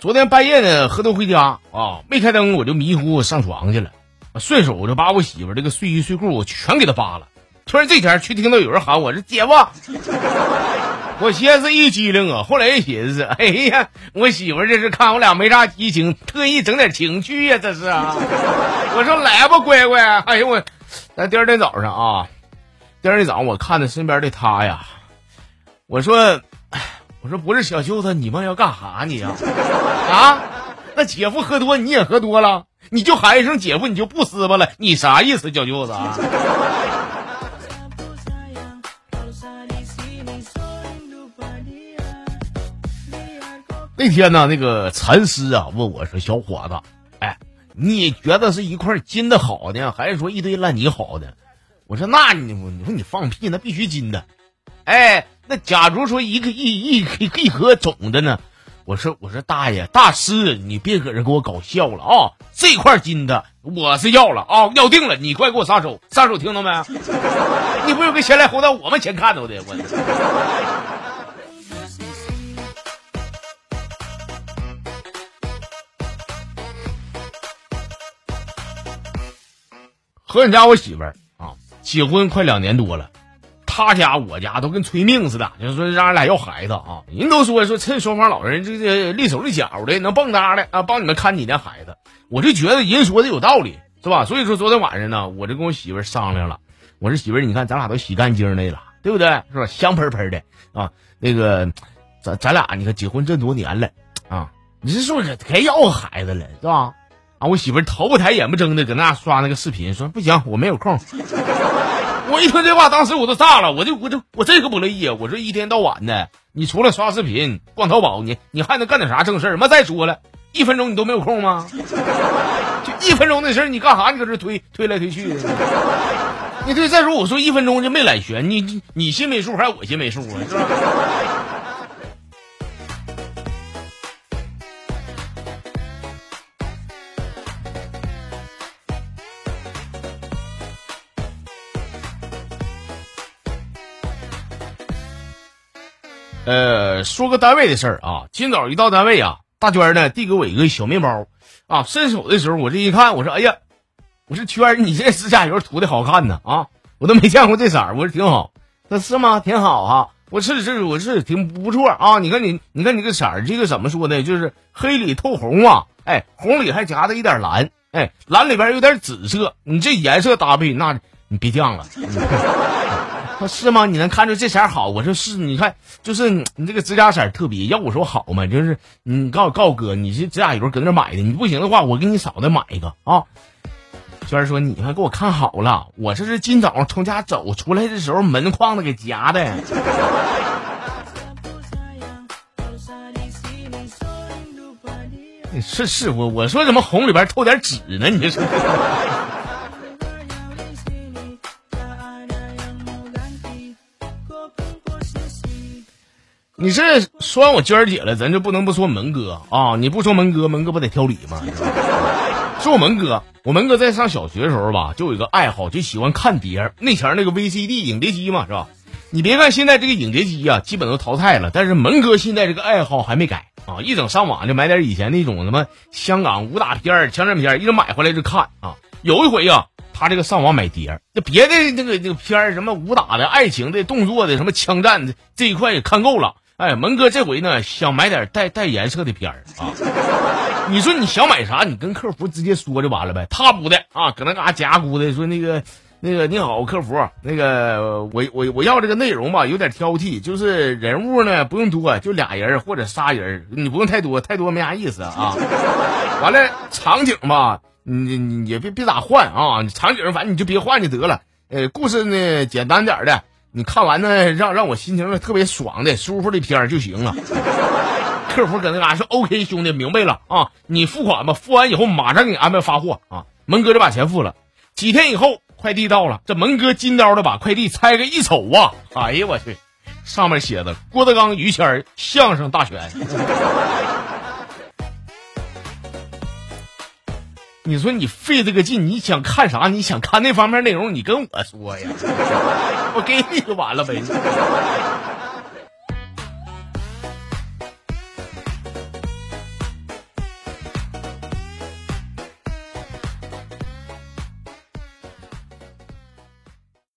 昨天半夜呢，喝多回家啊，没开灯我就迷糊上床去了，顺手就把我媳妇这个睡衣睡裤我全给她扒了。突然这天却听到有人喊我是姐夫，我先是一激灵啊，后来一寻思，哎呀，我媳妇这是看我俩没啥激情，特意整点情趣呀，这是。我说来吧，乖乖。哎呦我，那第二天早上啊，第二天早上我看着身边的她呀，我说。我说不是小舅子，你们要干哈你呀？啊，那姐夫喝多，你也喝多了，你就喊一声姐夫，你就不撕巴了，你啥意思，小舅子？那天呢，那个禅师啊问我说：“小伙子，哎，你觉得是一块金的好呢，还是说一堆烂泥好呢？”我说：“那你，你说你放屁，那必须金的。”哎。那假如说一个一一一盒种的呢？我说我说大爷大师，你别搁这给我搞笑了啊！这块金的我是要了啊，要定了，你快给我撒手撒手，听到没？你不有个先来后到，我们先看到的我。和你家我媳妇啊，结婚快两年多了。他家我家都跟催命似的，就是说让俺俩要孩子啊！人都说说趁双方老人这个立手立脚的，能蹦跶的啊，帮你们看几年孩子。我就觉得人说的有道理，是吧？所以说昨天晚上呢，我就跟我媳妇商量了。我说媳妇，你看咱俩都洗干净的了，对不对？是吧？香喷喷的啊！那个，咱咱俩你看结婚这么多年了啊，你是说该要孩子了，是吧？啊，我媳妇头不抬眼不睁的搁那刷那个视频，说不行，我没有空。我一听这话，当时我都炸了，我就我就我这个不乐意啊！我说一天到晚的，你除了刷视频、逛淘宝，你你还能干点啥正事儿妈？再说了，一分钟你都没有空吗？就一分钟的事儿，你干啥？你搁这推推来推去的？你这，再说我说一分钟就没揽悬，你你你心没数还是我心没数啊？呃，说个单位的事儿啊，今早一到单位啊，大娟呢递给我一个小面包，啊，伸手的时候我这一看，我说哎呀，我说娟儿，你这指甲油涂的好看呢啊，我都没见过这色儿，我说挺好，那是吗？挺好哈，我是是我是挺不错啊，你看你你看你这色儿，这个怎么说呢？就是黑里透红啊，哎，红里还夹着一点蓝，哎，蓝里边有点紫色，你这颜色搭配，那你别犟了。说是吗？你能看出这色好？我说是，你看，就是你这个指甲色特别。要我说好嘛，就是你告告哥，你这指甲油搁那买的，你不行的话，我给你嫂子买一个啊。娟儿说你还给我看好了，我这是今早上从家走出来的时候门框子给夹的。是是，我我说怎么红里边透点紫呢？你说。你这说完我娟儿姐了，咱就不能不说门哥啊！你不说门哥，门哥不得挑理吗？说我门哥，我门哥在上小学的时候吧，就有一个爱好，就喜欢看碟儿。那前那个 VCD 影碟机嘛，是吧？你别看现在这个影碟机呀，基本都淘汰了，但是门哥现在这个爱好还没改啊！一整上网就买点以前那种什么香港武打片、枪战片，一直买回来就看啊。有一回呀，他这个上网买碟儿，那别的那个那个片儿什么武打的、爱情的、动作的、什么枪战的这一块也看够了。哎，门哥这回呢，想买点带带颜色的片儿啊！你说你想买啥，你跟客服直接说就完了呗。他不的啊，搁那嘎夹咕的说那个那个你好，客服，那个我我我要这个内容吧，有点挑剔，就是人物呢不用多，就俩人或者仨人，你不用太多，太多没啥意思啊。完了场景吧，你你也别别咋换啊，场景反正你就别换就得了。呃，故事呢简单点的。你看完呢，让让我心情特别爽的、舒服的片儿就行了。客服搁那嘎说：“OK，兄弟，明白了啊，你付款吧，付完以后马上给你安排发货啊。”门哥就把钱付了。几天以后，快递到了，这门哥金刀的把快递拆开一瞅啊，哎呀我去，上面写的郭德纲、于谦相声大全。你说你费这个劲，你想看啥？你想看那方面内容，你跟我说呀，我给你就完了呗。